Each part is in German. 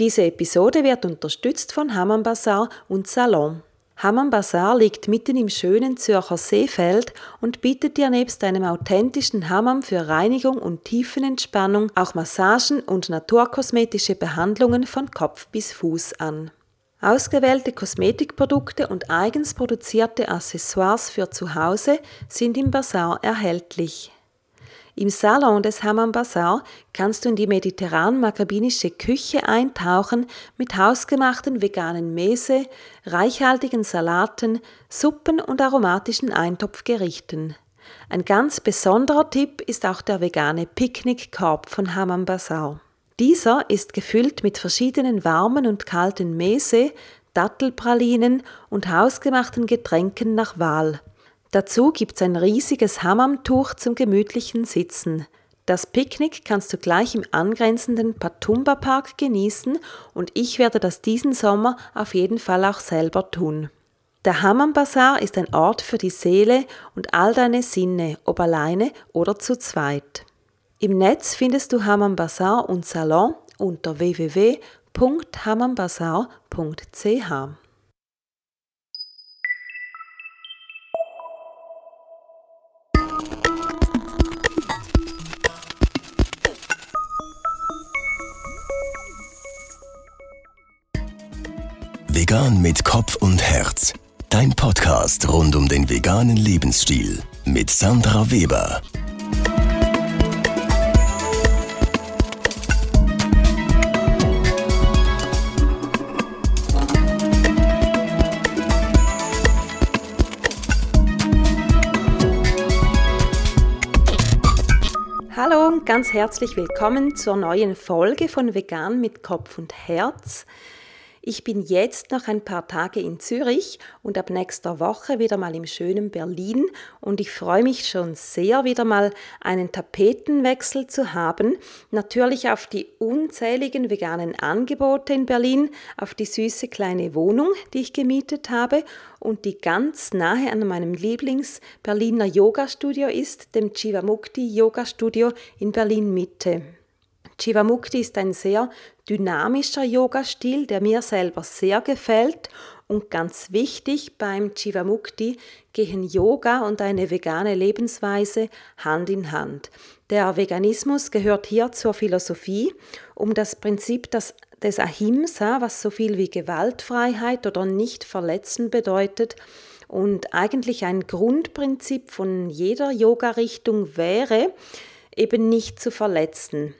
Diese Episode wird unterstützt von Hammam Bazaar und Salon. Hammam Bazaar liegt mitten im schönen Zürcher Seefeld und bietet dir nebst einem authentischen Hammam für Reinigung und Tiefenentspannung auch Massagen und naturkosmetische Behandlungen von Kopf bis Fuß an. Ausgewählte Kosmetikprodukte und eigens produzierte Accessoires für zu Hause sind im Bazar erhältlich. Im Salon des Hammam Bazaar kannst du in die mediterran-makkabinische Küche eintauchen mit hausgemachten veganen Mese, reichhaltigen Salaten, Suppen und aromatischen Eintopfgerichten. Ein ganz besonderer Tipp ist auch der vegane Picknickkorb von Hammam Bazaar. Dieser ist gefüllt mit verschiedenen warmen und kalten Mese, Dattelpralinen und hausgemachten Getränken nach Wahl. Dazu gibt's ein riesiges Hammamtuch zum gemütlichen Sitzen. Das Picknick kannst du gleich im angrenzenden Patumba Park genießen und ich werde das diesen Sommer auf jeden Fall auch selber tun. Der Hammam Bazaar ist ein Ort für die Seele und all deine Sinne, ob alleine oder zu zweit. Im Netz findest du Hammam Bazaar und Salon unter www.hammambazar.ch. Vegan mit Kopf und Herz. Dein Podcast rund um den veganen Lebensstil mit Sandra Weber. Hallo und ganz herzlich willkommen zur neuen Folge von Vegan mit Kopf und Herz. Ich bin jetzt noch ein paar Tage in Zürich und ab nächster Woche wieder mal im schönen Berlin und ich freue mich schon sehr, wieder mal einen Tapetenwechsel zu haben. Natürlich auf die unzähligen veganen Angebote in Berlin, auf die süße kleine Wohnung, die ich gemietet habe und die ganz nahe an meinem Lieblings-Berliner Yoga-Studio ist, dem Chivamukti Yoga Studio in Berlin Mitte. Chivamukti ist ein sehr dynamischer Yoga-Stil, der mir selber sehr gefällt. Und ganz wichtig beim Chivamukti gehen Yoga und eine vegane Lebensweise Hand in Hand. Der Veganismus gehört hier zur Philosophie, um das Prinzip des, des Ahimsa, was so viel wie Gewaltfreiheit oder nicht verletzen bedeutet, und eigentlich ein Grundprinzip von jeder Yoga-Richtung wäre, eben nicht zu verletzen.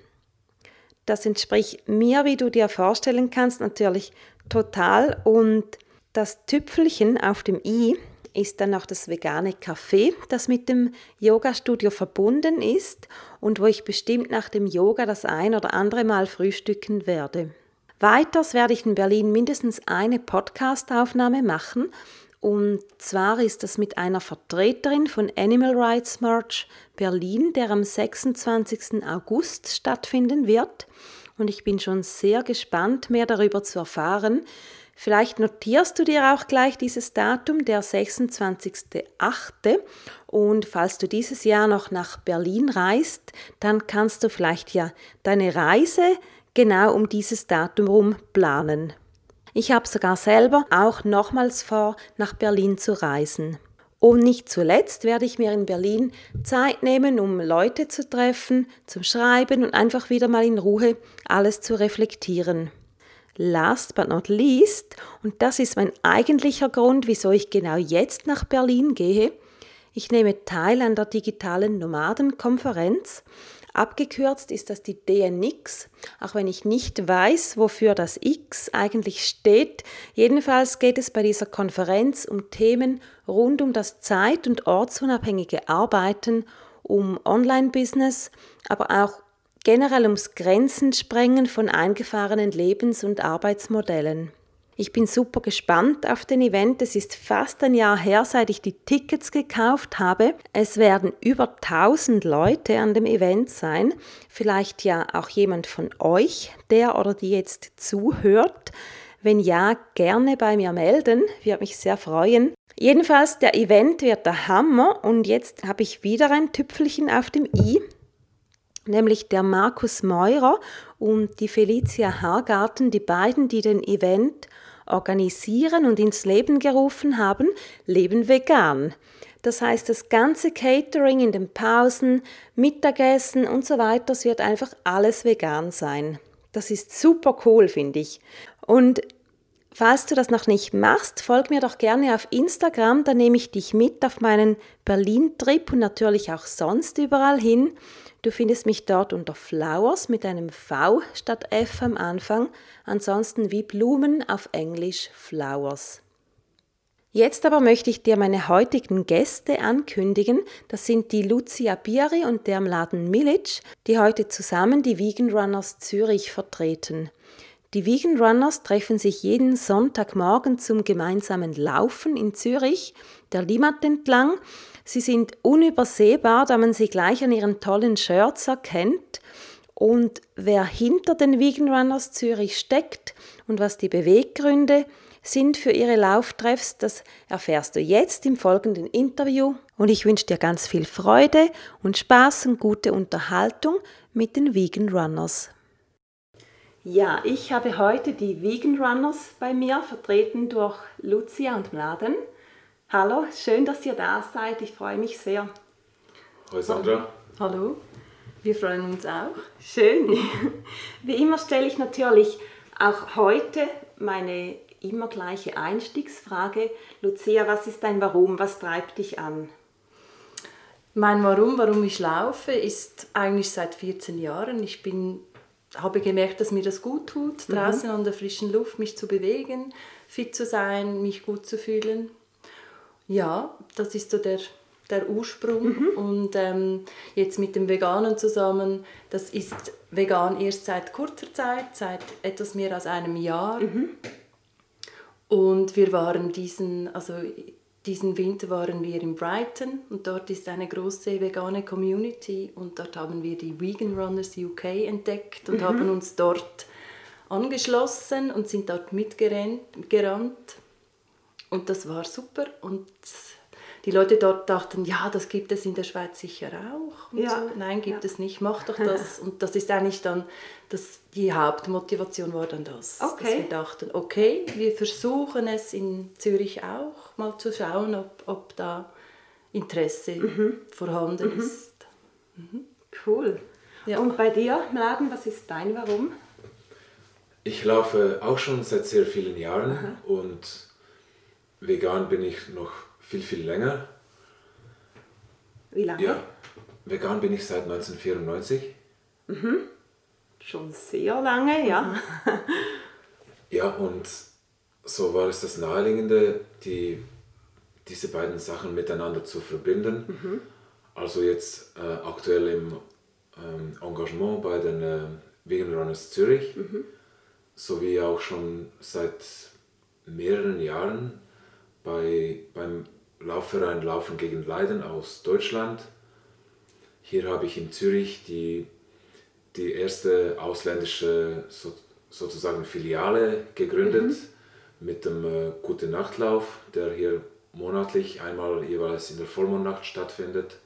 Das entspricht mir, wie du dir vorstellen kannst, natürlich total. Und das Tüpfelchen auf dem i ist dann auch das vegane Café, das mit dem Yoga-Studio verbunden ist und wo ich bestimmt nach dem Yoga das ein oder andere Mal frühstücken werde. Weiters werde ich in Berlin mindestens eine Podcast-Aufnahme machen und zwar ist das mit einer Vertreterin von Animal Rights March Berlin, der am 26. August stattfinden wird. Und ich bin schon sehr gespannt, mehr darüber zu erfahren. Vielleicht notierst du dir auch gleich dieses Datum, der 26.8. Und falls du dieses Jahr noch nach Berlin reist, dann kannst du vielleicht ja deine Reise genau um dieses Datum herum planen. Ich habe sogar selber auch nochmals vor, nach Berlin zu reisen. Und nicht zuletzt werde ich mir in Berlin Zeit nehmen, um Leute zu treffen, zum Schreiben und einfach wieder mal in Ruhe alles zu reflektieren. Last but not least, und das ist mein eigentlicher Grund, wieso ich genau jetzt nach Berlin gehe, ich nehme teil an der digitalen Nomadenkonferenz Abgekürzt ist das die DNX, auch wenn ich nicht weiß, wofür das X eigentlich steht. Jedenfalls geht es bei dieser Konferenz um Themen rund um das zeit- und ortsunabhängige Arbeiten, um Online-Business, aber auch generell ums Grenzensprengen von eingefahrenen Lebens- und Arbeitsmodellen. Ich bin super gespannt auf den Event. Es ist fast ein Jahr her, seit ich die Tickets gekauft habe. Es werden über 1000 Leute an dem Event sein. Vielleicht ja auch jemand von euch, der oder die jetzt zuhört. Wenn ja, gerne bei mir melden. Würde mich sehr freuen. Jedenfalls, der Event wird der Hammer und jetzt habe ich wieder ein Tüpfelchen auf dem i. nämlich der Markus Meurer und die Felicia Hargarten, die beiden, die den Event organisieren und ins Leben gerufen haben, leben vegan. Das heißt, das ganze Catering in den Pausen, Mittagessen und so weiter, das wird einfach alles vegan sein. Das ist super cool, finde ich. Und falls du das noch nicht machst, folg mir doch gerne auf Instagram, da nehme ich dich mit auf meinen Berlin-Trip und natürlich auch sonst überall hin. Du findest mich dort unter Flowers mit einem V statt F am Anfang, ansonsten wie Blumen auf Englisch Flowers. Jetzt aber möchte ich dir meine heutigen Gäste ankündigen. Das sind die Lucia Biari und der Mladen Milic, die heute zusammen die Vegan Runners Zürich vertreten. Die Vegan Runners treffen sich jeden Sonntagmorgen zum gemeinsamen Laufen in Zürich, der Limmat entlang, Sie sind unübersehbar, da man sie gleich an ihren tollen Shirts erkennt. Und wer hinter den Vegan Runners Zürich steckt und was die Beweggründe sind für ihre Lauftreffs, das erfährst du jetzt im folgenden Interview. Und ich wünsche dir ganz viel Freude und Spaß und gute Unterhaltung mit den Vegan Runners. Ja, ich habe heute die Vegan Runners bei mir, vertreten durch Lucia und Mladen. Hallo, schön, dass ihr da seid. Ich freue mich sehr. Hallo Sandra. Hallo, wir freuen uns auch. Schön. Wie immer stelle ich natürlich auch heute meine immer gleiche Einstiegsfrage. Lucia, was ist dein Warum? Was treibt dich an? Mein Warum, warum ich laufe, ist eigentlich seit 14 Jahren. Ich bin, habe gemerkt, dass mir das gut tut, mhm. draußen mhm. an der frischen Luft mich zu bewegen, fit zu sein, mich gut zu fühlen. Ja, das ist so der, der Ursprung. Mhm. Und ähm, jetzt mit dem Veganen zusammen, das ist vegan erst seit kurzer Zeit, seit etwas mehr als einem Jahr. Mhm. Und wir waren diesen, also diesen Winter waren wir in Brighton und dort ist eine große vegane Community und dort haben wir die Vegan Runners UK entdeckt und mhm. haben uns dort angeschlossen und sind dort mitgerannt. Und das war super. Und die Leute dort dachten, ja, das gibt es in der Schweiz sicher auch. Ja. So. Nein, gibt ja. es nicht, mach doch das. Und das ist eigentlich dann, das, die Hauptmotivation war dann das. Okay. Dass wir dachten, okay, wir versuchen es in Zürich auch, mal zu schauen, ob, ob da Interesse mhm. vorhanden mhm. ist. Mhm. Cool. Ja. Und bei dir, Mladen, was ist dein Warum? Ich laufe auch schon seit sehr vielen Jahren Aha. und Vegan bin ich noch viel, viel länger. Wie lange? Ja, vegan bin ich seit 1994. Mhm. Schon sehr lange, ja. ja, und so war es das Naheliegende, die, diese beiden Sachen miteinander zu verbinden. Mhm. Also jetzt äh, aktuell im ähm, Engagement bei den äh, Vegan Runners Zürich, mhm. sowie auch schon seit mehreren Jahren bei, beim Laufverein Laufen gegen Leiden aus Deutschland. Hier habe ich in Zürich die, die erste ausländische so, sozusagen Filiale gegründet mhm. mit dem äh, Gute Nachtlauf, der hier monatlich einmal jeweils in der Vollmondnacht stattfindet.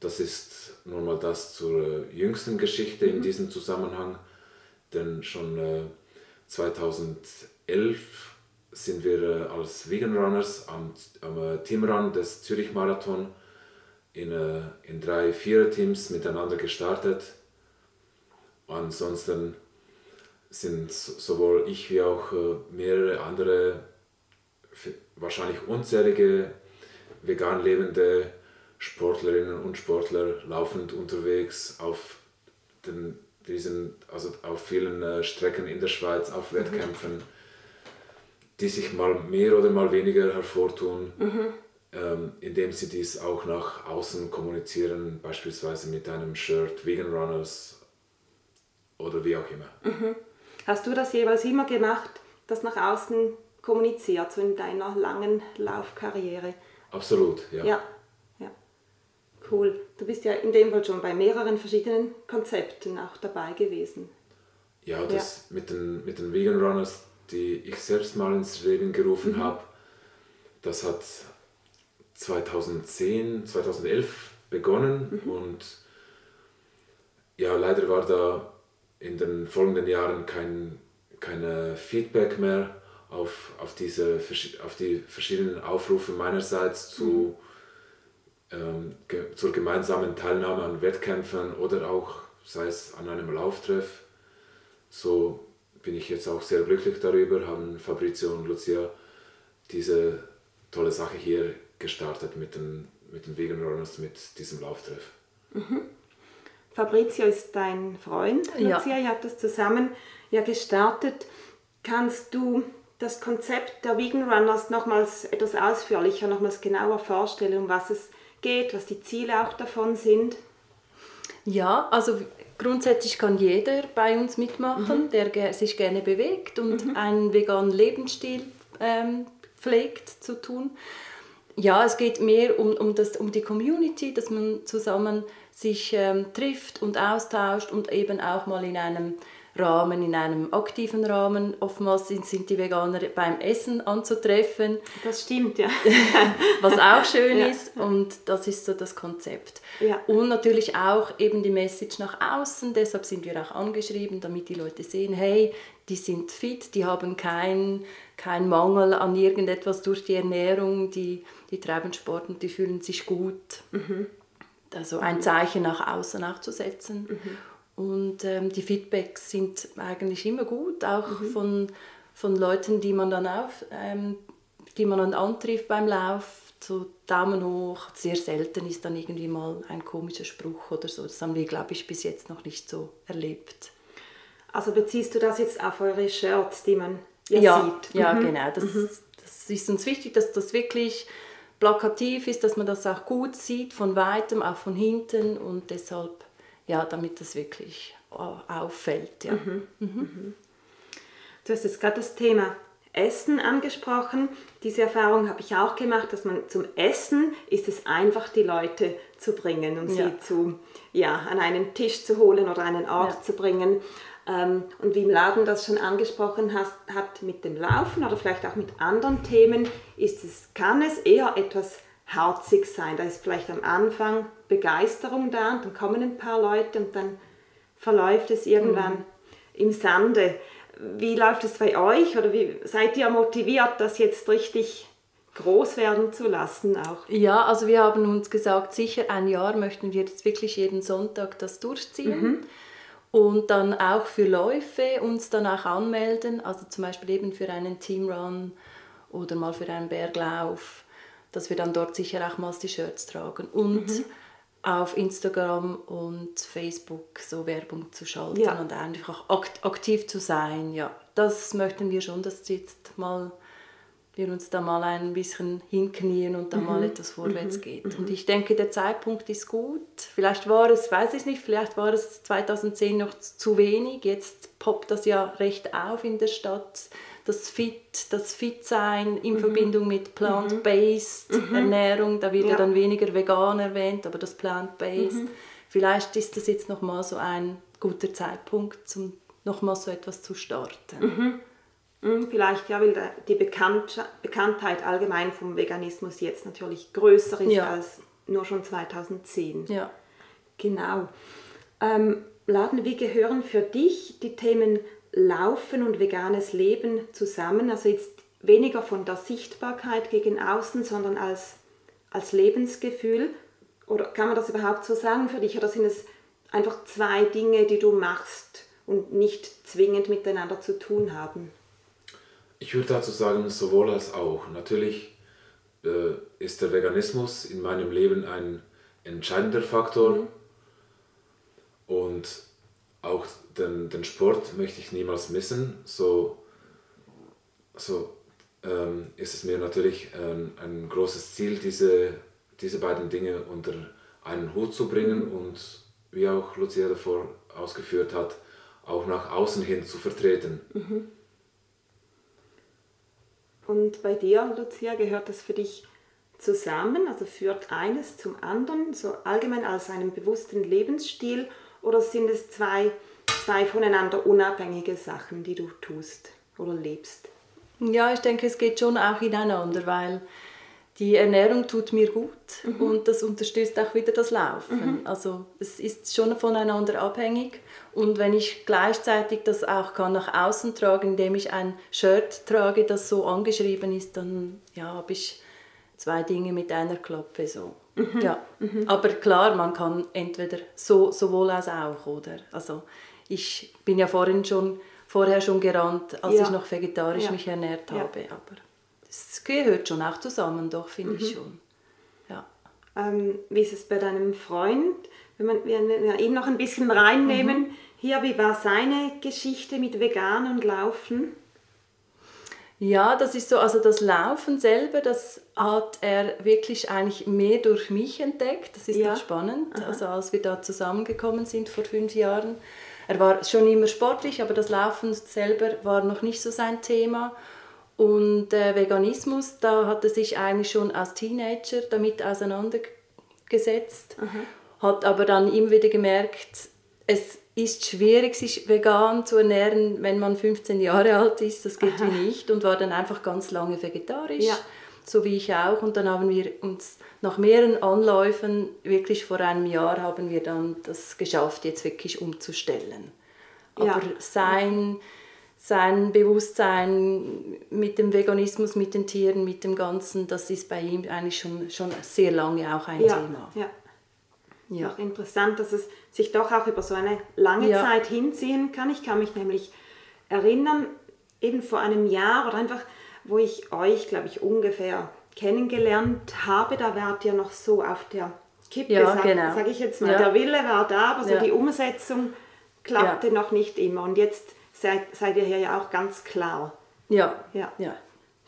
Das ist nun mal das zur äh, jüngsten Geschichte mhm. in diesem Zusammenhang, denn schon äh, 2011 sind wir äh, als Vegan Runners am, am äh, Teamrun des Zürich Marathon in, äh, in drei Vierer-Teams miteinander gestartet. Ansonsten sind sowohl ich wie auch mehrere andere, wahrscheinlich unzählige vegan lebende Sportlerinnen und Sportler laufend unterwegs auf den, diesen, also auf vielen Strecken in der Schweiz, auf mhm. Wettkämpfen. Mhm die sich mal mehr oder mal weniger hervortun, mhm. ähm, indem sie dies auch nach außen kommunizieren, beispielsweise mit einem Shirt Vegan Runners oder wie auch immer. Mhm. Hast du das jeweils immer gemacht, das nach außen kommuniziert, so in deiner langen Laufkarriere? Absolut, ja. ja. ja. Cool. Du bist ja in dem Fall schon bei mehreren verschiedenen Konzepten auch dabei gewesen. Ja, das ja. Mit, den, mit den Vegan Runners, die ich selbst mal ins Leben gerufen mhm. habe. Das hat 2010, 2011 begonnen mhm. und ja, leider war da in den folgenden Jahren kein, kein Feedback mehr auf, auf, diese, auf die verschiedenen Aufrufe meinerseits zu, mhm. ähm, ge, zur gemeinsamen Teilnahme an Wettkämpfen oder auch sei es an einem Lauftreff. So bin ich jetzt auch sehr glücklich darüber, haben Fabrizio und Lucia diese tolle Sache hier gestartet mit den, mit den Vegan Runners, mit diesem Lauftreff. Mhm. Fabrizio ist dein Freund, Lucia, ja. ihr habt das zusammen ja gestartet. Kannst du das Konzept der Vegan Runners nochmals etwas ausführlicher, nochmals genauer vorstellen, um was es geht, was die Ziele auch davon sind? Ja, also grundsätzlich kann jeder bei uns mitmachen, mhm. der sich gerne bewegt und mhm. einen veganen Lebensstil ähm, pflegt zu tun. Ja, es geht mehr um, um, das, um die Community, dass man zusammen sich ähm, trifft und austauscht und eben auch mal in einem Rahmen, in einem aktiven Rahmen. Oftmals sind, sind die Veganer beim Essen anzutreffen. Das stimmt, ja. Was auch schön ja. ist und das ist so das Konzept. Ja. Und natürlich auch eben die Message nach außen, deshalb sind wir auch angeschrieben, damit die Leute sehen, hey, die sind fit, die haben keinen kein Mangel an irgendetwas durch die Ernährung, die, die treiben Sport und die fühlen sich gut. Mhm. Also ein Zeichen nach außen auch zu setzen. Mhm. Und ähm, die Feedbacks sind eigentlich immer gut, auch mhm. von, von Leuten, die man dann auf, ähm, die man dann antrifft beim Lauf, so Daumen hoch. Sehr selten ist dann irgendwie mal ein komischer Spruch oder so. Das haben wir, glaube ich, bis jetzt noch nicht so erlebt. Also beziehst du das jetzt auf eure Shirts, die man ja, ja sieht? Ja, mhm. genau. Das, mhm. das ist uns wichtig, dass das wirklich plakativ ist, dass man das auch gut sieht, von weitem, auch von hinten und deshalb ja, damit das wirklich äh, auffällt. Ja. Mhm. Mhm. mhm. Du hast jetzt gerade das Thema Essen angesprochen. Diese Erfahrung habe ich auch gemacht, dass man zum Essen ist es einfach, die Leute zu bringen und ja. sie zu, ja, an einen Tisch zu holen oder einen Ort ja. zu bringen. Ähm, und wie im Laden das schon angesprochen hast, hat mit dem Laufen oder vielleicht auch mit anderen Themen, ist es, kann es eher etwas herzig sein. Da ist vielleicht am Anfang Begeisterung da und dann kommen ein paar Leute und dann verläuft es irgendwann mhm. im Sande. Wie läuft es bei euch oder wie seid ihr motiviert, das jetzt richtig groß werden zu lassen auch? Ja, also wir haben uns gesagt, sicher ein Jahr möchten wir jetzt wirklich jeden Sonntag das durchziehen. Mhm. Und dann auch für Läufe uns dann auch anmelden, also zum Beispiel eben für einen Teamrun oder mal für einen Berglauf dass wir dann dort sicher auch mal die Shirts tragen und mhm. Auf Instagram und Facebook so Werbung zu schalten ja. und einfach aktiv zu sein. Ja, das möchten wir schon, dass jetzt mal wir uns da mal ein bisschen hinknien und da mhm. mal etwas vorwärts mhm. geht. Und mhm. ich denke, der Zeitpunkt ist gut. Vielleicht war es, weiß ich nicht, vielleicht war es 2010 noch zu wenig. Jetzt poppt das ja recht auf in der Stadt das Fit, das Fit-Sein in mhm. Verbindung mit Plant-Based mhm. mhm. Ernährung, da wird ja. dann weniger vegan erwähnt, aber das Plant-Based. Mhm. Vielleicht ist das jetzt nochmal so ein guter Zeitpunkt, um nochmal so etwas zu starten. Mhm. mhm. Vielleicht ja, weil die Bekannt Bekanntheit allgemein vom Veganismus jetzt natürlich größer ist ja. als nur schon 2010. Ja. Genau. Ähm, Laden, wie gehören für dich die Themen Laufen und veganes Leben zusammen. Also jetzt weniger von der Sichtbarkeit gegen außen, sondern als, als Lebensgefühl. Oder kann man das überhaupt so sagen für dich? Oder sind es einfach zwei Dinge, die du machst und nicht zwingend miteinander zu tun haben? Ich würde dazu sagen, sowohl als auch. Natürlich äh, ist der Veganismus in meinem Leben ein entscheidender Faktor. Mhm. Und auch den, den Sport möchte ich niemals missen. So, so ähm, ist es mir natürlich ein, ein großes Ziel, diese, diese beiden Dinge unter einen Hut zu bringen und wie auch Lucia davor ausgeführt hat, auch nach außen hin zu vertreten. Mhm. Und bei dir, Lucia, gehört das für dich zusammen? Also führt eines zum anderen, so allgemein als einen bewussten Lebensstil? Oder sind es zwei zwei voneinander unabhängige Sachen, die du tust oder lebst. Ja, ich denke, es geht schon auch ineinander, weil die Ernährung tut mir gut mhm. und das unterstützt auch wieder das Laufen. Mhm. Also es ist schon voneinander abhängig und wenn ich gleichzeitig das auch kann nach außen tragen, indem ich ein Shirt trage, das so angeschrieben ist, dann ja, habe ich zwei Dinge mit einer Klappe so. Mhm. Ja. Mhm. Aber klar, man kann entweder so sowohl als auch, oder? Also ich bin ja vorhin schon vorher schon gerannt, als ja. ich noch vegetarisch ja. mich ernährt habe, ja. aber es gehört schon auch zusammen, doch, finde mhm. ich schon. Ja. Ähm, wie ist es bei deinem Freund? Wenn man, wir ihn noch ein bisschen reinnehmen, mhm. hier, wie war seine Geschichte mit Vegan und Laufen? Ja, das ist so, also das Laufen selber, das hat er wirklich eigentlich mehr durch mich entdeckt. Das ist ja. spannend. Aha. Also als wir da zusammengekommen sind vor fünf Jahren, er war schon immer sportlich, aber das Laufen selber war noch nicht so sein Thema. Und äh, Veganismus, da hat er sich eigentlich schon als Teenager damit auseinandergesetzt, Aha. hat aber dann immer wieder gemerkt, es ist schwierig, sich vegan zu ernähren, wenn man 15 Jahre alt ist. Das geht Aha. wie nicht und war dann einfach ganz lange vegetarisch, ja. So wie ich auch. Und dann haben wir uns nach mehreren Anläufen, wirklich vor einem Jahr, haben wir dann das geschafft, jetzt wirklich umzustellen. Aber ja. sein sein Bewusstsein mit dem Veganismus, mit den Tieren, mit dem Ganzen, das ist bei ihm eigentlich schon, schon sehr lange auch ein ja, Thema. Ja. Ja. Auch interessant, dass es sich doch auch über so eine lange ja. Zeit hinziehen kann. Ich kann mich nämlich erinnern, eben vor einem Jahr oder einfach, wo ich euch, glaube ich, ungefähr kennengelernt habe, da wart ihr noch so auf der Kippe, ja, sage genau. sag ich jetzt mal. Ja. Der Wille war da, aber so die Umsetzung klappte noch nicht immer. Und jetzt seid, seid ihr hier ja auch ganz klar. Ja, ja. ja.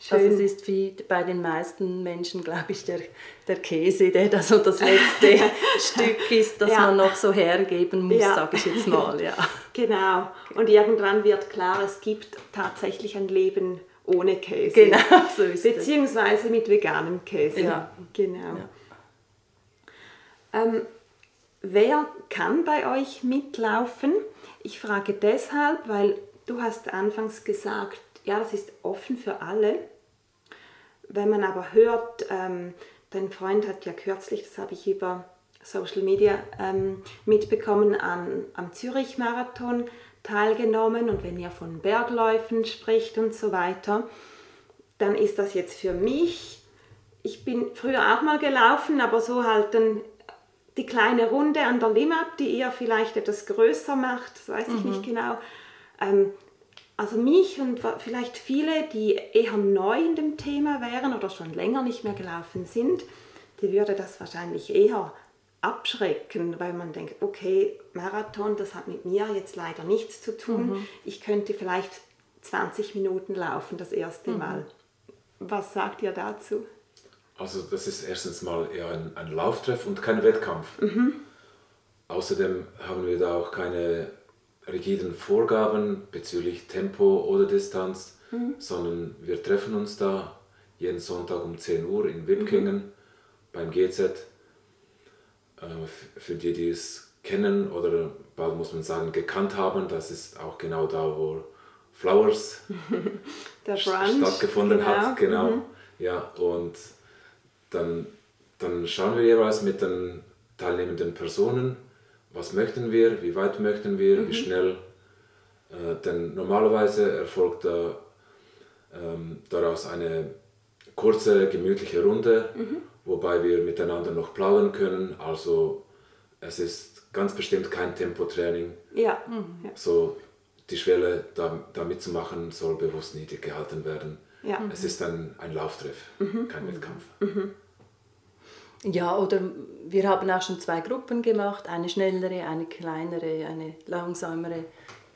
Schön. Also es ist wie bei den meisten Menschen, glaube ich, der, der Käse, der da so das letzte Stück ist, das ja. man noch so hergeben muss, ja. sage ich jetzt mal. Ja. Genau. Und irgendwann wird klar, es gibt tatsächlich ein Leben ohne Käse. Genau, so ist Beziehungsweise es. mit veganem Käse. Ja. Genau. Ja. Ähm, wer kann bei euch mitlaufen? Ich frage deshalb, weil du hast anfangs gesagt, ja, das ist offen für alle. Wenn man aber hört, ähm, dein Freund hat ja kürzlich, das habe ich über Social Media ähm, mitbekommen, an, am Zürich-Marathon teilgenommen und wenn ihr von Bergläufen spricht und so weiter, dann ist das jetzt für mich, ich bin früher auch mal gelaufen, aber so halt dann die kleine Runde an der Limmat, die ihr vielleicht etwas größer macht, das weiß ich mhm. nicht genau. Ähm, also mich und vielleicht viele, die eher neu in dem Thema wären oder schon länger nicht mehr gelaufen sind, die würde das wahrscheinlich eher abschrecken, weil man denkt, okay, Marathon, das hat mit mir jetzt leider nichts zu tun. Mhm. Ich könnte vielleicht 20 Minuten laufen das erste mhm. Mal. Was sagt ihr dazu? Also das ist erstens mal eher ein, ein Lauftreff und kein Wettkampf. Mhm. Außerdem haben wir da auch keine rigiden Vorgaben bezüglich Tempo oder Distanz, mhm. sondern wir treffen uns da jeden Sonntag um 10 Uhr in Wipkingen mhm. beim GZ. Äh, für die, die es kennen oder bald muss man sagen gekannt haben, das ist auch genau da, wo Flowers stattgefunden genau. hat. Genau. Mhm. Ja, und dann, dann schauen wir jeweils mit den teilnehmenden Personen, was möchten wir, wie weit möchten wir, mhm. wie schnell. Äh, denn normalerweise erfolgt da, ähm, daraus eine kurze, gemütliche Runde, mhm. Wobei wir miteinander noch plaudern können. Also es ist ganz bestimmt kein Tempotraining. Ja. Mhm. ja. So die Schwelle da, da mitzumachen soll bewusst niedrig gehalten werden. Ja. Es ist ein, ein Lauftreff, mhm. kein Wettkampf. Mhm. Ja, oder wir haben auch schon zwei Gruppen gemacht, eine schnellere, eine kleinere, eine langsamere.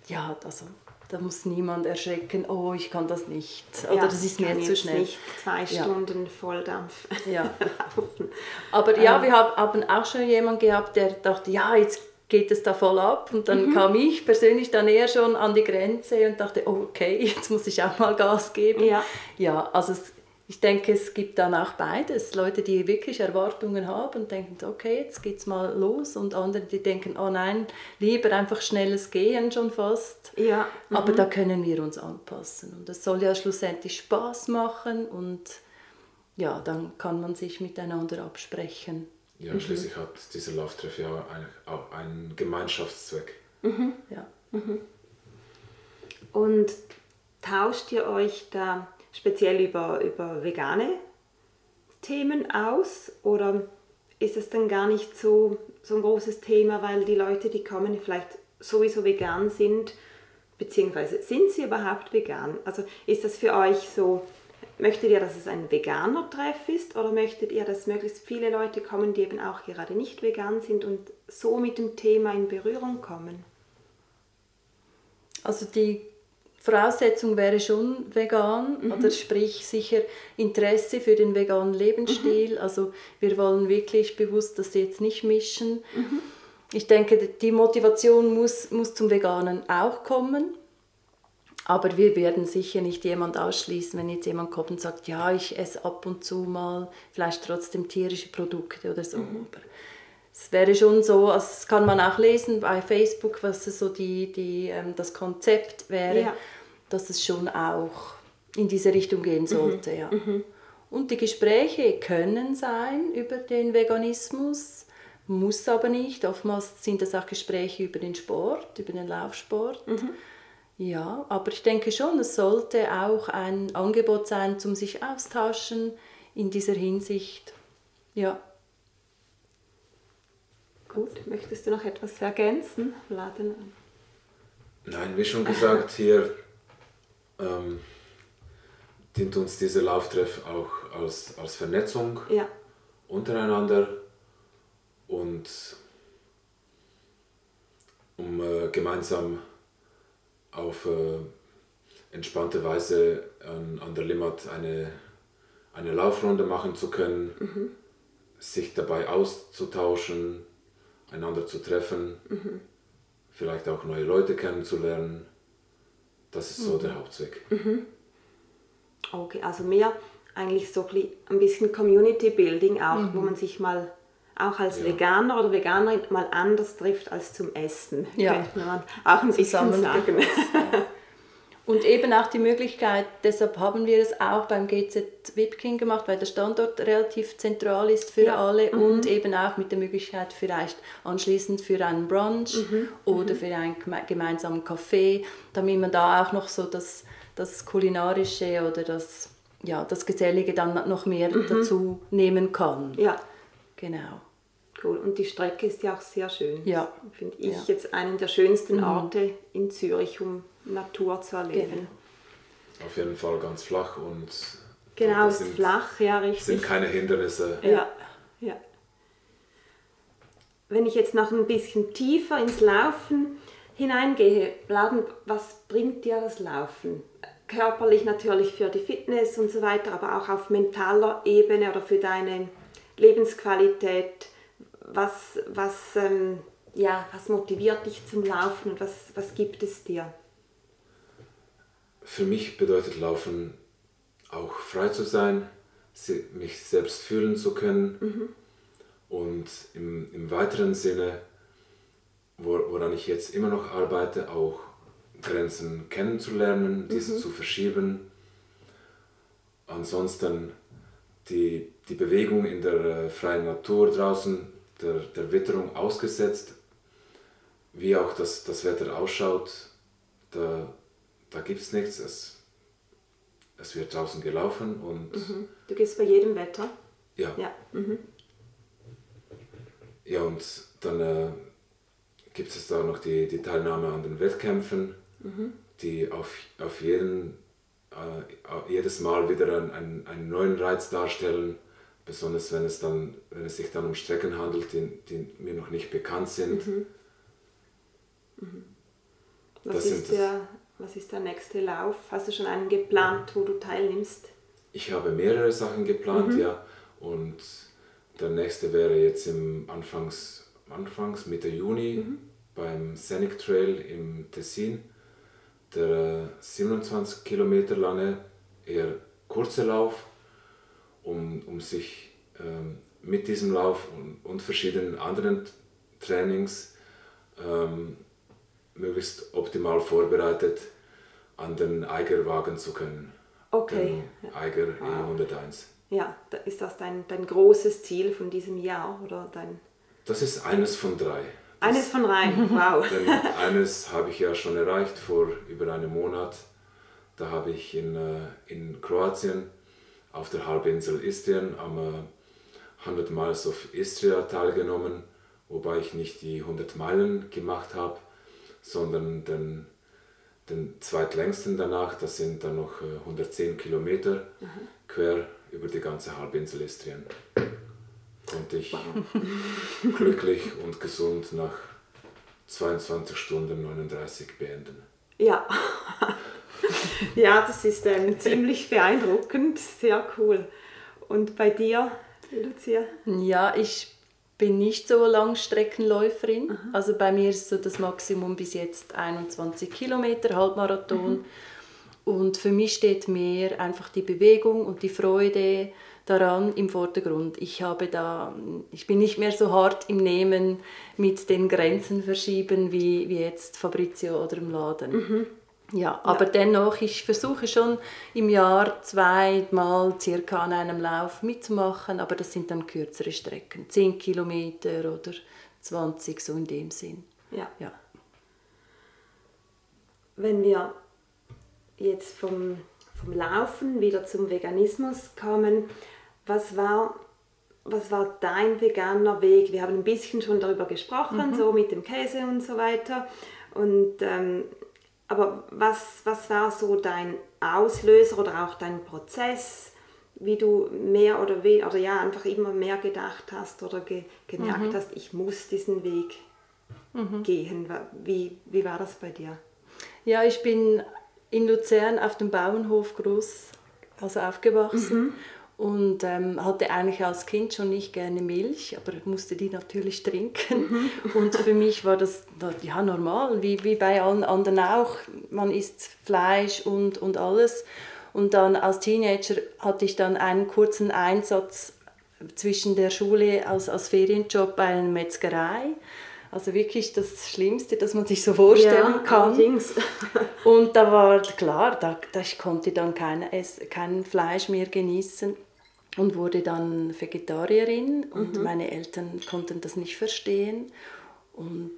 Ja, also da muss niemand erschrecken, oh, ich kann das nicht. Oder ja, das ist mir zu schnell. Nicht zwei Stunden ja. Volldampf ja. laufen. Aber ja, ähm. wir haben auch schon jemanden gehabt, der dachte, ja, jetzt geht es da voll ab. Und dann mhm. kam ich persönlich dann eher schon an die Grenze und dachte, oh, okay, jetzt muss ich auch mal Gas geben. Ja, ja also es, ich denke, es gibt dann auch beides. Leute, die wirklich Erwartungen haben und denken, okay, jetzt geht's mal los. Und andere, die denken, oh nein, lieber einfach schnelles Gehen schon fast. Ja. Mhm. Aber da können wir uns anpassen. Und das soll ja schlussendlich Spaß machen und ja, dann kann man sich miteinander absprechen. Ja, schließlich hat dieser Lauftreff ja eigentlich auch einen Gemeinschaftszweck. Ja. Und tauscht ihr euch da speziell über, über vegane Themen aus oder ist es dann gar nicht so, so ein großes Thema, weil die Leute, die kommen, vielleicht sowieso vegan sind, beziehungsweise sind sie überhaupt vegan? Also ist das für euch so, möchtet ihr, dass es ein veganer Treff ist oder möchtet ihr, dass möglichst viele Leute kommen, die eben auch gerade nicht vegan sind und so mit dem Thema in Berührung kommen? Also die Voraussetzung wäre schon vegan, oder sprich sicher Interesse für den veganen Lebensstil. Also wir wollen wirklich bewusst das jetzt nicht mischen. Ich denke, die Motivation muss, muss zum Veganen auch kommen. Aber wir werden sicher nicht jemand ausschließen, wenn jetzt jemand kommt und sagt, ja, ich esse ab und zu mal vielleicht trotzdem tierische Produkte oder so. Aber es wäre schon so, also das kann man auch lesen bei Facebook, was so die, die, ähm, das Konzept wäre, Ja. dass es schon auch in diese Richtung gehen sollte. Ja. Und die Gespräche können sein über den Veganismus, muss aber nicht. Oftmals sind das auch Gespräche über den Sport, über den Laufsport. Ja, aber ich denke schon, es sollte auch ein Angebot sein, zum sich austauschen in dieser Hinsicht. Ja. Gut, möchtest du noch etwas ergänzen, Vladen? Nein, wie schon gesagt, hier ähm, dient uns dieser Lauftreff auch als, als Vernetzung Ja, untereinander und um äh, gemeinsam auf äh, entspannte Weise an, an der Limmat eine, eine Laufrunde machen zu können, sich dabei auszutauschen, einander zu treffen, vielleicht auch neue Leute kennenzulernen. Das ist so der Hauptzweck. okay, also mehr eigentlich so ein bisschen- ein bisschen Community Building auch, wo man sich mal auch als Ja. Veganer oder Veganerin mal anders trifft als zum Essen. Ja. Könnte man auch ein bisschen sagen. Und eben auch die Möglichkeit, deshalb haben wir es auch beim GZ Wipking gemacht, weil der Standort relativ zentral ist für Ja. alle und eben auch mit der Möglichkeit vielleicht anschließend für einen Brunch oder für einen geme- gemeinsamen Kaffee, damit man da auch noch so das, das Kulinarische oder das, ja, das Gesellige dann noch mehr dazu nehmen kann. Ja, Genau. cool. Und die Strecke ist ja auch sehr schön. Ja. Finde ich Ja. Mhm. jetzt einen der schönsten Orte in Zürich, um Natur zu erleben. Auf jeden Fall ganz flach und Genau, ist sind, flach, ja, richtig. sind keine Hindernisse. Ja, ja. Wenn ich jetzt noch ein bisschen tiefer ins Laufen hineingehe, Laden, was bringt dir das Laufen? Körperlich natürlich für die Fitness und so weiter, aber auch auf mentaler Ebene oder für deine Lebensqualität. Was, was, ähm, ja, was motiviert dich zum Laufen und was, was gibt es dir? Für mich bedeutet Laufen auch frei zu sein, se- mich selbst fühlen zu können. Und im, im weiteren Sinne, wo- woran ich jetzt immer noch arbeite, auch Grenzen kennenzulernen, diese zu verschieben. Ansonsten die, die Bewegung in der äh, freien Natur draußen, der, der Witterung ausgesetzt, wie auch das, das Wetter ausschaut, da, da gibt es nichts. Es, es wird draußen gelaufen und Du gehst bei jedem Wetter? ja, Ja. Mhm. ja, und dann äh, gibt es da noch die, die Teilnahme an den Wettkämpfen, die auf, auf jeden, äh, jedes Mal wieder einen, einen, einen neuen Reiz darstellen, besonders wenn es, dann, wenn es sich dann um Strecken handelt, die, die mir noch nicht bekannt sind. Was Das sind ist, der, was ist der nächste Lauf? Hast du schon einen geplant, wo du teilnimmst? Ich habe mehrere Sachen geplant, ja. Und der nächste wäre jetzt im Anfangs, Anfangs Mitte Juni beim Scenic Trail im Tessin. Der 27 Kilometer lange, eher kurze Lauf, um, um sich ähm, mit diesem Lauf und, und verschiedenen anderen Trainings ähm, möglichst optimal vorbereitet an den Eiger wagen zu können. Okay. Den Eiger E101. Ja, ist das dein, dein großes Ziel von diesem Jahr oder dein? Das ist eines von drei. Das eines von drei, wow. Denn eines habe ich ja schon erreicht vor über einem Monat. Da habe ich in, äh, in Kroatien auf der Halbinsel Istrien am 100 äh, Miles of Istria teilgenommen, wobei ich nicht die 100 Meilen gemacht habe, sondern den, den zweitlängsten danach, das sind dann noch 110 äh, Kilometer mhm. quer über die ganze Halbinsel Istrien. Konnte ich wow. glücklich und gesund nach 22 Stunden 39 beenden. Ja, ja das ist ähm, ziemlich beeindruckend, sehr cool. Und bei dir, Lucia? Ja, ich bin nicht so Langstreckenläuferin. Mhm. Also bei mir ist so das Maximum bis jetzt 21 Kilometer, Halbmarathon. Mhm. Und für mich steht mehr einfach die Bewegung und die Freude daran im Vordergrund. Ich habe da, ich bin nicht mehr so hart im Nehmen mit den Grenzen verschieben wie, wie jetzt Fabrizio oder im Laden. Mhm. Ja, aber ja. dennoch, ich versuche schon im Jahr zweimal circa an einem Lauf mitzumachen, aber das sind dann kürzere Strecken, 10 Kilometer oder 20, so in dem Sinn. Ja. ja. Wenn wir jetzt vom, vom Laufen wieder zum Veganismus kommen, was war, was war dein veganer Weg? Wir haben ein bisschen schon darüber gesprochen, mhm. so mit dem Käse und so weiter. Und, ähm, aber was, was war so dein Auslöser oder auch dein Prozess, wie du mehr oder weniger, oder ja, einfach immer mehr gedacht hast oder ge, gemerkt mhm. hast, ich muss diesen Weg mhm. gehen? Wie, wie war das bei dir? Ja, ich bin in Luzern auf dem Bauernhof groß, also aufgewachsen. Mhm. Und ähm, hatte eigentlich als Kind schon nicht gerne Milch, aber musste die natürlich trinken. Mhm. Und für mich war das ja normal, wie, wie bei allen anderen auch. Man isst Fleisch und, und alles. Und dann als Teenager hatte ich dann einen kurzen Einsatz zwischen der Schule als, als Ferienjob bei einer Metzgerei. Also wirklich das Schlimmste, das man sich so vorstellen ja, kann. Allerdings. und da war klar, da, da ich konnte dann kein, kein Fleisch mehr genießen und wurde dann Vegetarierin und mhm. meine Eltern konnten das nicht verstehen. Und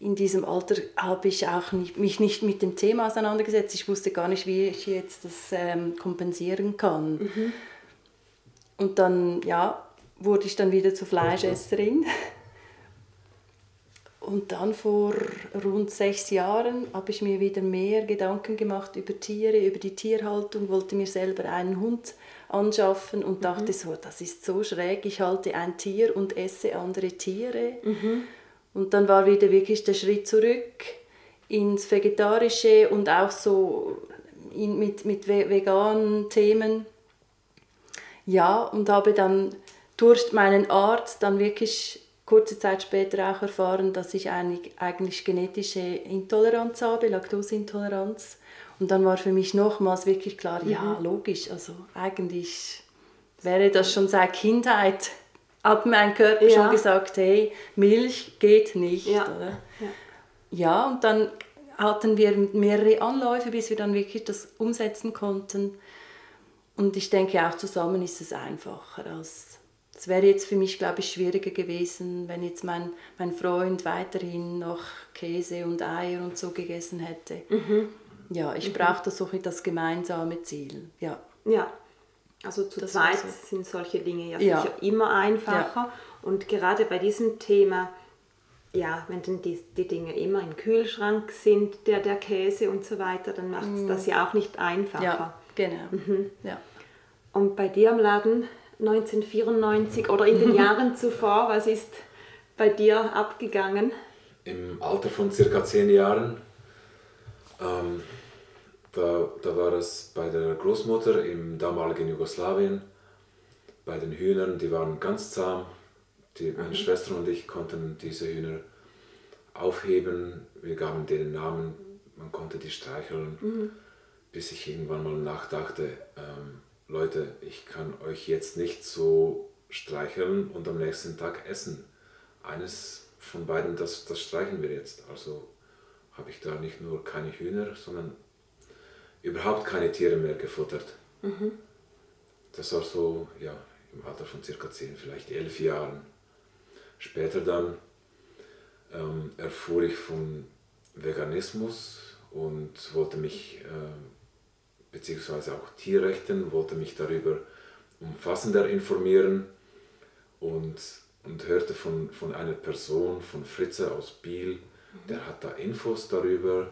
in diesem Alter habe ich auch nicht, mich nicht mit dem Thema auseinandergesetzt. Ich wusste gar nicht, wie ich jetzt das ähm, kompensieren kann. Mhm. Und dann ja, wurde ich dann wieder zur Fleischesserin. Und dann vor rund sechs Jahren habe ich mir wieder mehr Gedanken gemacht über Tiere, über die Tierhaltung, wollte mir selber einen Hund anschaffen und mhm. dachte so, das ist so schräg, ich halte ein Tier und esse andere Tiere. Mhm. Und dann war wieder wirklich der Schritt zurück ins Vegetarische und auch so in, mit, mit veganen Themen. Ja, und habe dann durch meinen Arzt dann wirklich kurze Zeit später auch erfahren, dass ich eigentlich, eigentlich genetische Intoleranz habe, Laktoseintoleranz. Und dann war für mich nochmals wirklich klar, mhm. ja, logisch, also eigentlich wäre das schon seit Kindheit, hat mein Körper ja. schon gesagt, hey, Milch geht nicht. Ja. ja. ja, und dann hatten wir mehrere Anläufe, bis wir dann wirklich das umsetzen konnten. Und ich denke, auch zusammen ist es einfacher als es wäre jetzt für mich, glaube ich, schwieriger gewesen, wenn jetzt mein, mein Freund weiterhin noch Käse und Eier und so gegessen hätte. Mhm. Ja, ich mhm. brauchte so das gemeinsame Ziel. Ja. ja. Also zu das zweit so. sind solche Dinge ja, ja. sicher immer einfacher. Ja. Und gerade bei diesem Thema, ja, wenn dann die, die Dinge immer im Kühlschrank sind, der, der Käse und so weiter, dann macht es mhm. das ja auch nicht einfacher. Ja, genau. Mhm. Ja. Und bei dir im Laden 1994 oder in den Jahren zuvor, was ist bei dir abgegangen? Im Alter von circa zehn Jahren, ähm, da, da war es bei der Großmutter im damaligen Jugoslawien, bei den Hühnern, die waren ganz zahm. Die, meine mhm. Schwester und ich konnten diese Hühner aufheben, wir gaben denen Namen, man konnte die streicheln, mhm. bis ich irgendwann mal nachdachte, ähm, Leute, ich kann euch jetzt nicht so streicheln und am nächsten Tag essen. Eines von beiden, das, das streichen wir jetzt. Also habe ich da nicht nur keine Hühner, sondern überhaupt keine Tiere mehr gefuttert. Mhm. das war so ja, im Alter von circa 10, vielleicht 11 Jahren. Später dann ähm, erfuhr ich von Veganismus und wollte mich, äh, beziehungsweise auch Tierrechten, wollte mich darüber umfassender informieren und, und hörte von, von einer Person, von Fritze aus Biel, der hat da Infos darüber.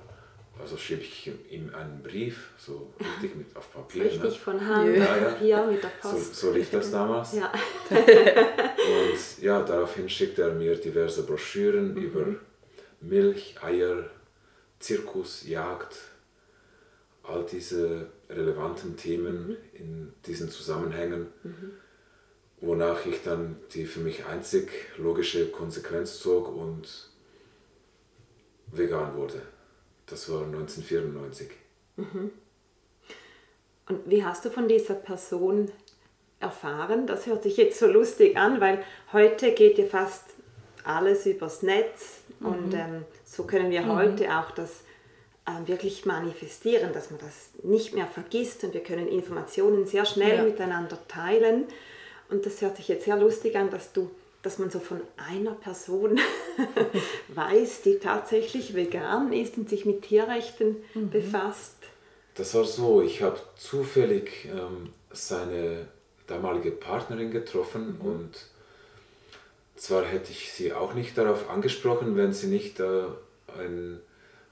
Also schrieb ich ihm einen Brief, so richtig mit auf Papier. Richtig ne? von Hand, Ja, ja. Papier mit der So, Post. so lief das damals. Ja. Und ja, daraufhin schickte er mir diverse Broschüren über Milch, Eier, Zirkus, Jagd, all diese relevanten Themen in diesen Zusammenhängen, wonach ich dann die für mich einzig logische Konsequenz zog und vegan wurde. Das war 1994. Und wie hast du von dieser Person erfahren? Das hört sich jetzt so lustig an, weil heute geht ja fast alles übers Netz und ähm, so können wir heute auch das wirklich manifestieren, dass man das nicht mehr vergisst und wir können Informationen sehr schnell Ja. miteinander teilen. Und das hört sich jetzt sehr lustig an, dass du dass man so von einer Person weiß, die tatsächlich vegan ist und sich mit Tierrechten befasst. Das war so, ich habe zufällig ähm, seine damalige Partnerin getroffen und zwar hätte ich sie auch nicht darauf angesprochen, wenn sie nicht äh, ein,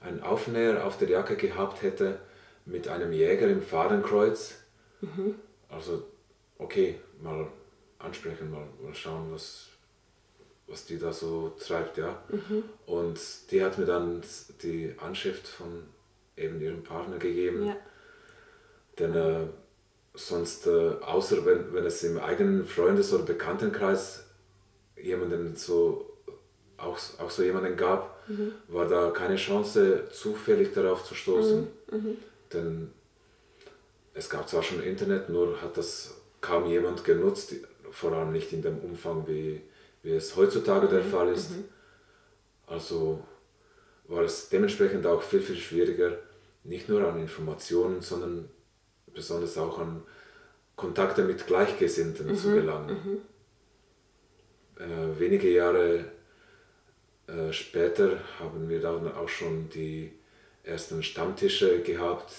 ein Aufnäher auf der Jacke gehabt hätte mit einem Jäger im Fadenkreuz. Also, okay, mal ansprechen, mal, mal schauen, was, was die da so treibt, ja. Und die hat mir dann die Anschrift von eben ihrem Partner gegeben. Ja. Denn äh, sonst, äh, außer wenn, wenn es im eigenen Freundes- oder Bekanntenkreis jemanden so, auch, auch so jemanden gab, war da keine Chance, zufällig darauf zu stoßen. Denn es gab zwar schon Internet, nur hat das kaum jemand genutzt, vor allem nicht in dem Umfang, wie, wie es heutzutage der Fall ist. Also war es dementsprechend auch viel, viel schwieriger, nicht nur an Informationen, sondern besonders auch an Kontakte mit Gleichgesinnten zu gelangen. Äh, wenige Jahre äh, später haben wir dann auch schon die ersten Stammtische gehabt.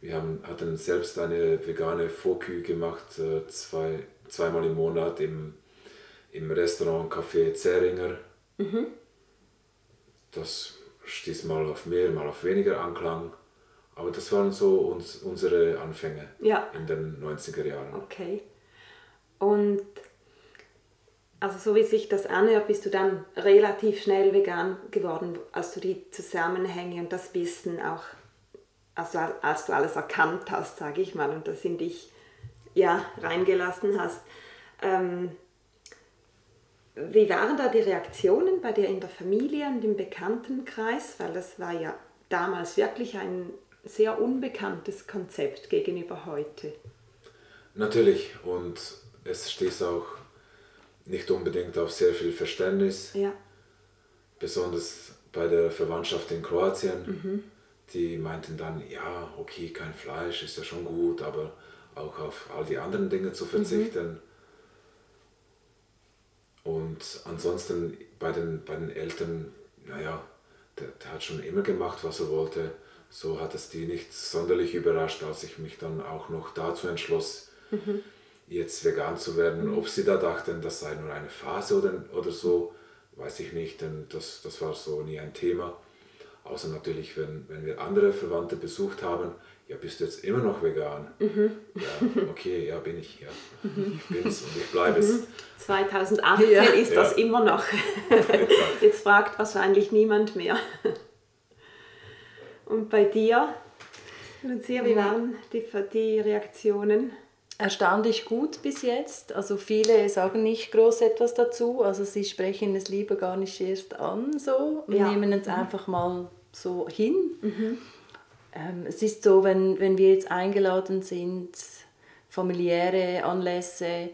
Wir haben, hatten selbst eine vegane Fokü gemacht, äh, zwei, zweimal im Monat im, im Restaurant Café Zähringer. Das stieß mal auf mehr, mal auf weniger Anklang. Aber das waren so uns, unsere Anfänge Ja. in den 90er Jahren. Okay. Und also so wie sich das anhört, bist du dann relativ schnell vegan geworden, als du die Zusammenhänge und das Wissen auch, also als du alles erkannt hast, sage ich mal, und das in dich ja, reingelassen hast. Ähm, wie waren da die Reaktionen bei dir in der Familie und im Bekanntenkreis? Weil das war ja damals wirklich ein sehr unbekanntes Konzept gegenüber heute. Natürlich, und es stieß auch nicht unbedingt auf sehr viel Verständnis, Ja. besonders bei der Verwandtschaft in Kroatien. Die meinten dann, ja, okay, kein Fleisch ist ja schon gut, aber auch auf all die anderen Dinge zu verzichten. Und ansonsten bei den, bei den Eltern, naja, der, der hat schon immer gemacht, was er wollte. So hat es die nicht sonderlich überrascht, als ich mich dann auch noch dazu entschloss, jetzt vegan zu werden. Ob sie da dachten, das sei nur eine Phase oder, oder so, weiß ich nicht, denn das, das war so nie ein Thema. Außer natürlich, wenn, wenn wir andere Verwandte besucht haben, ja, bist du jetzt immer noch vegan? Ja, okay, ja, bin ich, ja. Ich bin's und ich bleibe es. 2018 Ja. ist das Ja. immer noch. Jetzt fragt wahrscheinlich niemand mehr. Und bei dir, Lucia, wie waren die, die Reaktionen? Erstaunlich gut bis jetzt. Also viele sagen nicht groß etwas dazu. Also sie sprechen es lieber gar nicht erst an so und Ja. nehmen es einfach mal so hin. Ähm, es ist so, wenn, wenn wir jetzt eingeladen sind, familiäre Anlässe,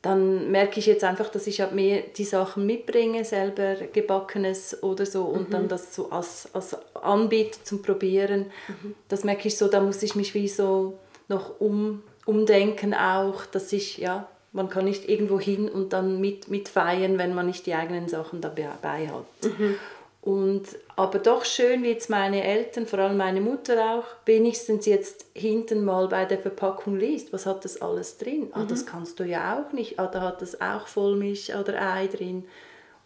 dann merke ich jetzt einfach, dass ich halt mehr die Sachen mitbringe, selber gebackenes oder so und dann das so als, als anbiete zum Probieren. Das merke ich so, da muss ich mich wie so noch um, Umdenken auch, dass ich, ja, man kann nicht irgendwo hin und dann mit, mit feiern, wenn man nicht die eigenen Sachen dabei hat. Mhm. Und, aber doch schön, wie jetzt meine Eltern, vor allem meine Mutter auch, wenigstens jetzt hinten mal bei der Verpackung liest, was hat das alles drin? Ah, das mhm. kannst du ja auch nicht. Ah, da hat das auch Vollmilch oder Ei drin.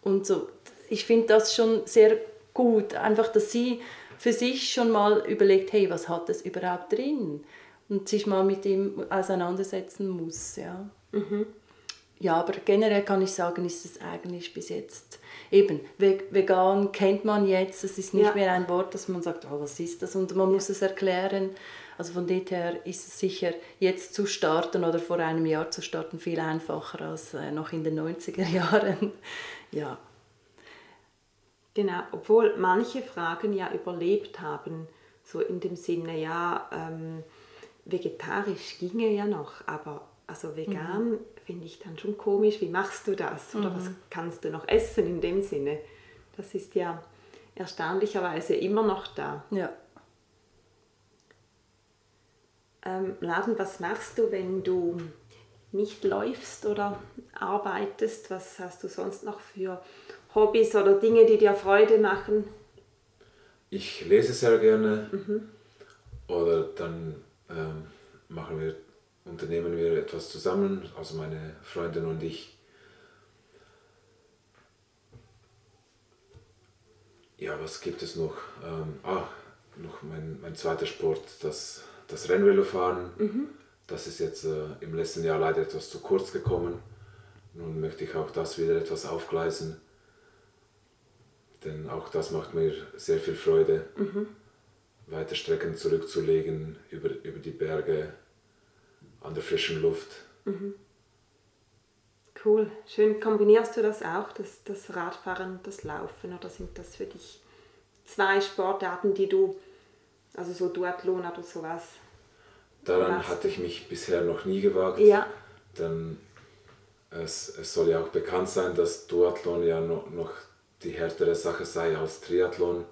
Und so, ich finde das schon sehr gut, einfach, dass sie für sich schon mal überlegt, hey, was hat das überhaupt drin? Und sich mal mit dem auseinandersetzen muss, ja. Mhm. Ja, aber generell kann ich sagen, ist es eigentlich bis jetzt eben, vegan kennt man jetzt, es ist nicht ja. mehr ein Wort, dass man sagt, oh, was ist das? Und man muss es erklären. Also von dem her ist es sicher jetzt zu starten oder vor einem Jahr zu starten viel einfacher als äh, noch in den 90er Jahren. ja. Genau, obwohl manche Fragen ja überlebt haben, so in dem Sinne, ja, ähm, vegetarisch ginge ja noch, aber also vegan mhm. finde ich dann schon komisch. Wie machst du das? Oder mhm. was kannst du noch essen in dem Sinne? Das ist ja erstaunlicherweise immer noch da. Ja. Ähm, Laden, was machst du, wenn du nicht läufst oder arbeitest? Was hast du sonst noch für Hobbys oder Dinge, die dir Freude machen? Ich lese sehr gerne. Mhm. Oder dann ähm, machen wir unternehmen wir etwas zusammen, also meine Freundin und ich. Ja, was gibt es noch? Ähm, ah, noch mein, mein zweiter Sport, das, das Rennvelofahren. Mhm. Das ist jetzt äh, im letzten Jahr leider etwas zu kurz gekommen. Nun möchte ich auch das wieder etwas aufgleisen. Denn auch das macht mir sehr viel Freude, mhm. Weite Strecken zurückzulegen über, über die Berge an der frischen Luft. Mhm. Cool. Schön. Kombinierst du das auch, das, das Radfahren und das Laufen? Oder sind das für dich zwei Sportarten, die du, also so Duathlon oder sowas? Daran machst? hatte ich mich bisher noch nie gewagt. Ja. Denn es, es soll ja auch bekannt sein, dass Duathlon ja noch, noch die härtere Sache sei als Triathlon.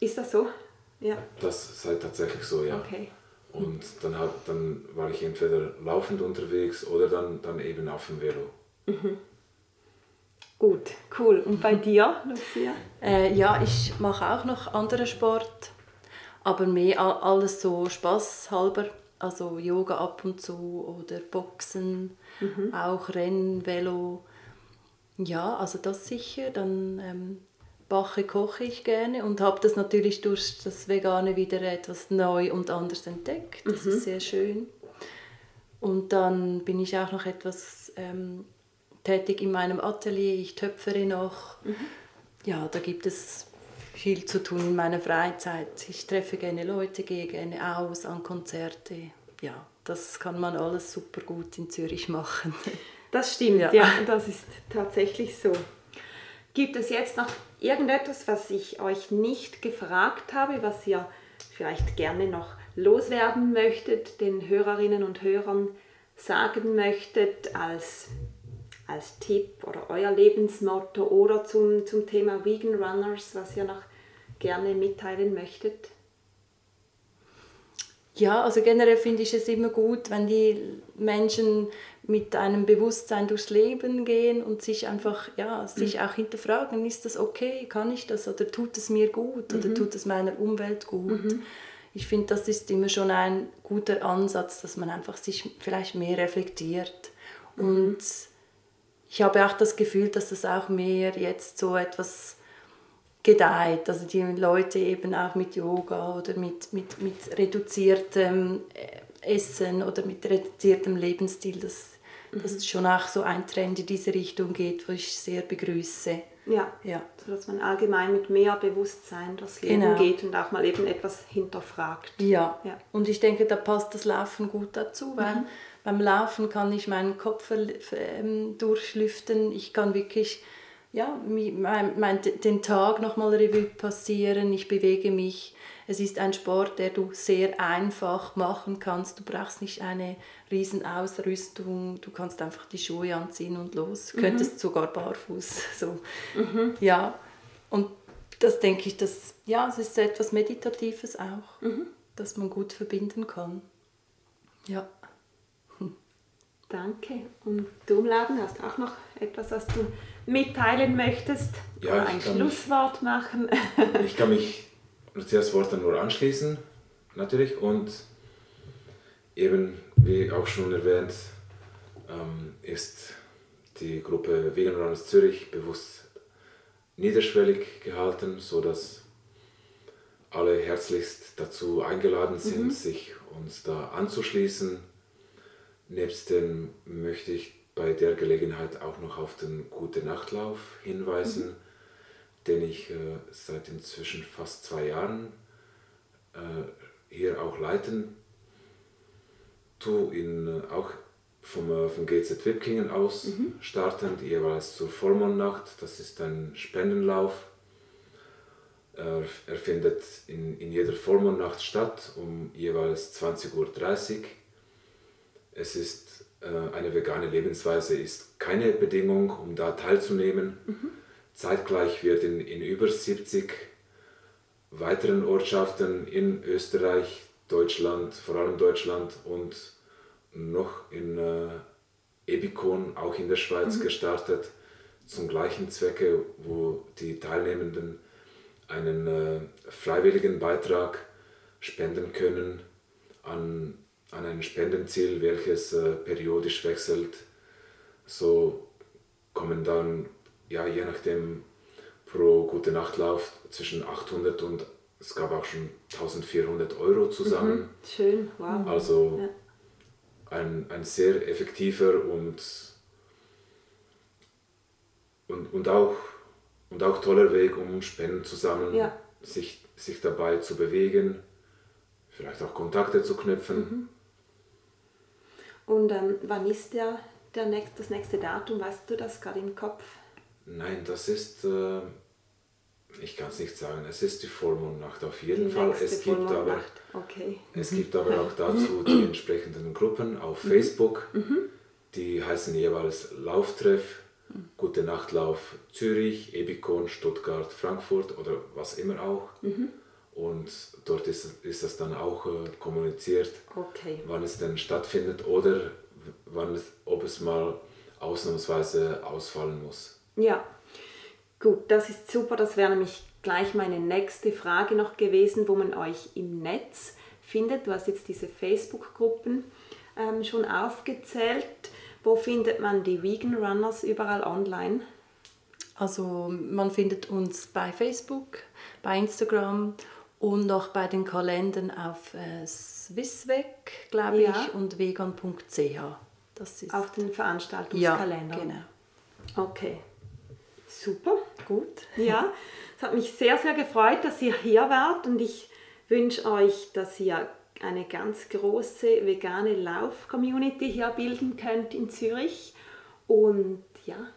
Ist das so? Ja. Das sei tatsächlich so, ja. Okay. Und dann, hat, dann war ich entweder laufend unterwegs oder dann, dann eben auf dem Velo. Mhm. Gut, cool. Und bei dir, Lucia? Äh, ja, ich mache auch noch andere Sport, aber mehr alles so spaßhalber. Also Yoga ab und zu oder Boxen, mhm. auch Rennen, Velo. Ja, also das sicher. Dann ähm, Bache koche ich gerne und habe das natürlich durch das Vegane wieder etwas neu und anders entdeckt. Das mhm. ist sehr schön. Und dann bin ich auch noch etwas ähm, tätig in meinem Atelier. Ich töpfere noch. Mhm. Ja, da gibt es viel zu tun in meiner Freizeit. Ich treffe gerne Leute, gehe gerne aus an Konzerte. Ja, das kann man alles super gut in Zürich machen. Das stimmt, ja, ja das ist tatsächlich so. Gibt es jetzt noch irgendetwas, was ich euch nicht gefragt habe, was ihr vielleicht gerne noch loswerden möchtet, den Hörerinnen und Hörern sagen möchtet als, als Tipp oder euer Lebensmotto oder zum, zum Thema Vegan Runners, was ihr noch gerne mitteilen möchtet? Ja, also generell finde ich es immer gut, wenn die Menschen mit einem Bewusstsein durchs Leben gehen und sich einfach, ja, sich mhm. auch hinterfragen, ist das okay, kann ich das oder tut es mir gut mhm. oder tut es meiner Umwelt gut. Mhm. Ich finde, das ist immer schon ein guter Ansatz, dass man einfach sich vielleicht mehr reflektiert. Mhm. Und ich habe auch das Gefühl, dass das auch mehr jetzt so etwas gedeiht. Also die Leute eben auch mit Yoga oder mit, mit, mit reduziertem äh, Essen oder mit reduziertem Lebensstil, dass, mhm. das schon auch so ein Trend in diese Richtung geht, wo ich sehr begrüße. Ja, ja. So dass man allgemein mit mehr Bewusstsein das Leben genau. geht und auch mal eben etwas hinterfragt. Ja. ja, und ich denke, da passt das Laufen gut dazu, weil mhm. beim Laufen kann ich meinen Kopf ähm, durchlüften, ich kann wirklich ja, mein, mein, den Tag nochmal Revue passieren, ich bewege mich. Es ist ein Sport, der du sehr einfach machen kannst. Du brauchst nicht eine riesen Ausrüstung, du kannst einfach die Schuhe anziehen und los. Du mhm. könntest sogar barfuß. So. Mhm. Ja, und das denke ich, dass, ja, es ist etwas Meditatives auch, mhm. das man gut verbinden kann. Ja. Danke. Und du, Umladen, hast auch noch etwas, was du mitteilen möchtest? Ja, Oder ein Schlusswort machen? Ich kann mich Matthias Worten nur anschließen, natürlich. Und eben, wie auch schon erwähnt, ähm, ist die Gruppe Vegan Runners Zürich bewusst niederschwellig gehalten, sodass alle herzlichst dazu eingeladen sind, sich uns da anzuschließen. Nebst dem möchte ich bei der Gelegenheit auch noch auf den Gute Nachtlauf hinweisen, den ich äh, seit inzwischen fast zwei Jahren äh, hier auch leiten tue, ihn äh, auch vom, äh, vom GZ Wipkingen aus startend, jeweils zur Vollmondnacht. Das ist ein Spendenlauf. Er, er findet in, in jeder Vollmondnacht statt, um jeweils 20.30 Uhr. Es ist eine vegane Lebensweise, ist keine Bedingung, um da teilzunehmen. Zeitgleich wird in, in über 70 weiteren Ortschaften in Österreich, Deutschland, vor allem Deutschland und noch in äh, Ebikon, auch in der Schweiz, gestartet, zum gleichen Zwecke, wo die Teilnehmenden einen äh, freiwilligen Beitrag spenden können an, an ein Spendenziel, welches äh, periodisch wechselt. So kommen dann, ja, je nachdem, pro Gute Nachtlauf zwischen 800 und es gab auch schon 1400 Euro zusammen. Schön, wow. Also Ja. ein, ein sehr effektiver und, und, und, auch, und auch toller Weg, um Spenden zu sammeln, Ja. sich, sich dabei zu bewegen, vielleicht auch Kontakte zu knüpfen. Und ähm, wann ist der, der nächst, das nächste Datum? Weißt du das gerade im Kopf? Nein, das ist, äh, ich kann es nicht sagen, es ist die Vollmondnacht auf jeden Fall. nächste Es gibt, aber. Okay. es gibt aber auch dazu die entsprechenden Gruppen auf Facebook, die heißen jeweils Lauftreff, Gute Nachtlauf Zürich, Ebikon, Stuttgart, Frankfurt oder was immer auch. Und dort ist, ist das dann auch äh, kommuniziert, Okay. wann es denn stattfindet oder wann es, ob es mal ausnahmsweise ausfallen muss. Ja, gut, das ist super. Das wäre nämlich gleich meine nächste Frage noch gewesen, wo man euch im Netz findet. Du hast jetzt diese Facebook-Gruppen ähm, schon aufgezählt. Wo findet man die Vegan Runners überall online? Also man findet uns bei Facebook, bei Instagram und auch bei den Kalendern auf äh, Swissweg, glaube Ja. ich, und vegan.ch. Das ist Auf den ja, Veranstaltungskalender. genau. Okay, super, gut. Ja, es hat mich sehr, sehr gefreut, dass ihr hier wart und ich wünsche euch, dass ihr eine ganz große vegane Lauf-Community hier bilden könnt in Zürich und ja,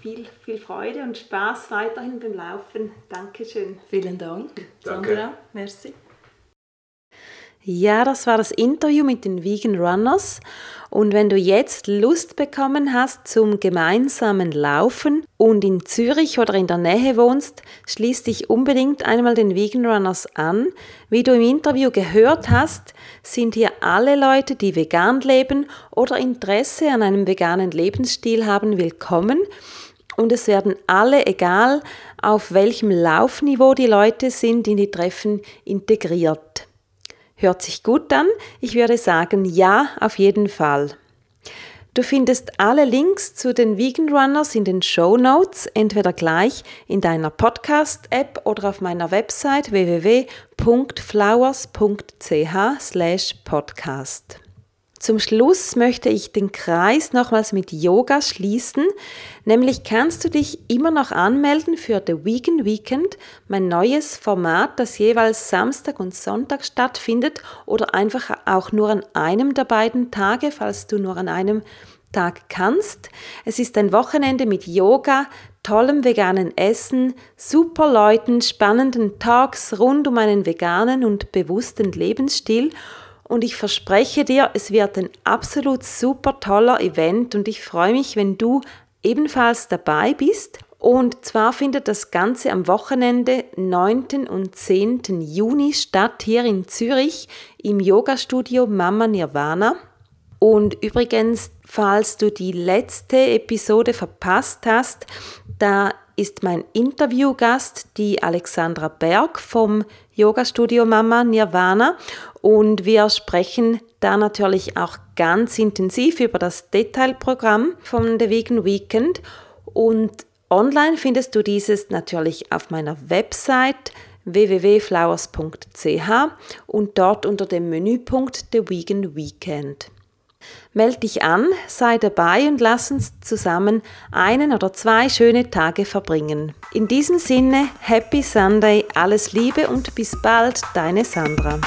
viel, viel Freude und Spaß weiterhin beim Laufen. Dankeschön. Vielen Dank, Danke. Sandra. Merci. Ja, das war das Interview mit den Vegan Runners. Und wenn du jetzt Lust bekommen hast zum gemeinsamen Laufen und in Zürich oder in der Nähe wohnst, schließ dich unbedingt einmal den Vegan Runners an. Wie du im Interview gehört hast, sind hier alle Leute, die vegan leben oder Interesse an einem veganen Lebensstil haben, willkommen. Und es werden alle, egal auf welchem Laufniveau die Leute sind, in die Treffen integriert. Hört sich gut an? Ich würde sagen, ja, auf jeden Fall. Du findest alle Links zu den Vegan Runners in den Show Notes, entweder gleich in deiner Podcast-App oder auf meiner Website www.flowers.ch/podcast. Zum Schluss möchte ich den Kreis nochmals mit Yoga schließen, nämlich kannst du dich immer noch anmelden für The Vegan Weekend, mein neues Format, das jeweils Samstag und Sonntag stattfindet oder einfach auch nur an einem der beiden Tage, falls du nur an einem Tag kannst. Es ist ein Wochenende mit Yoga, tollem veganen Essen, super Leuten, spannenden Talks rund um einen veganen und bewussten Lebensstil und ich verspreche dir, es wird ein absolut super toller Event und ich freue mich, wenn du ebenfalls dabei bist. Und zwar findet das Ganze am Wochenende 9. und 10. Juni statt hier in Zürich im Yogastudio Mama Nirvana. Und übrigens, falls du die letzte Episode verpasst hast, da ist mein Interviewgast die Alexandra Berg vom Yoga-Studio Mama Nirvana und wir sprechen da natürlich auch ganz intensiv über das Detailprogramm von The Vegan Weekend und online findest du dieses natürlich auf meiner Website www.flowers.ch und dort unter dem Menüpunkt The Vegan Weekend. Meld dich an, sei dabei und lass uns zusammen einen oder zwei schöne Tage verbringen. In diesem Sinne, Happy Sunday, alles Liebe und bis bald, deine Sandra.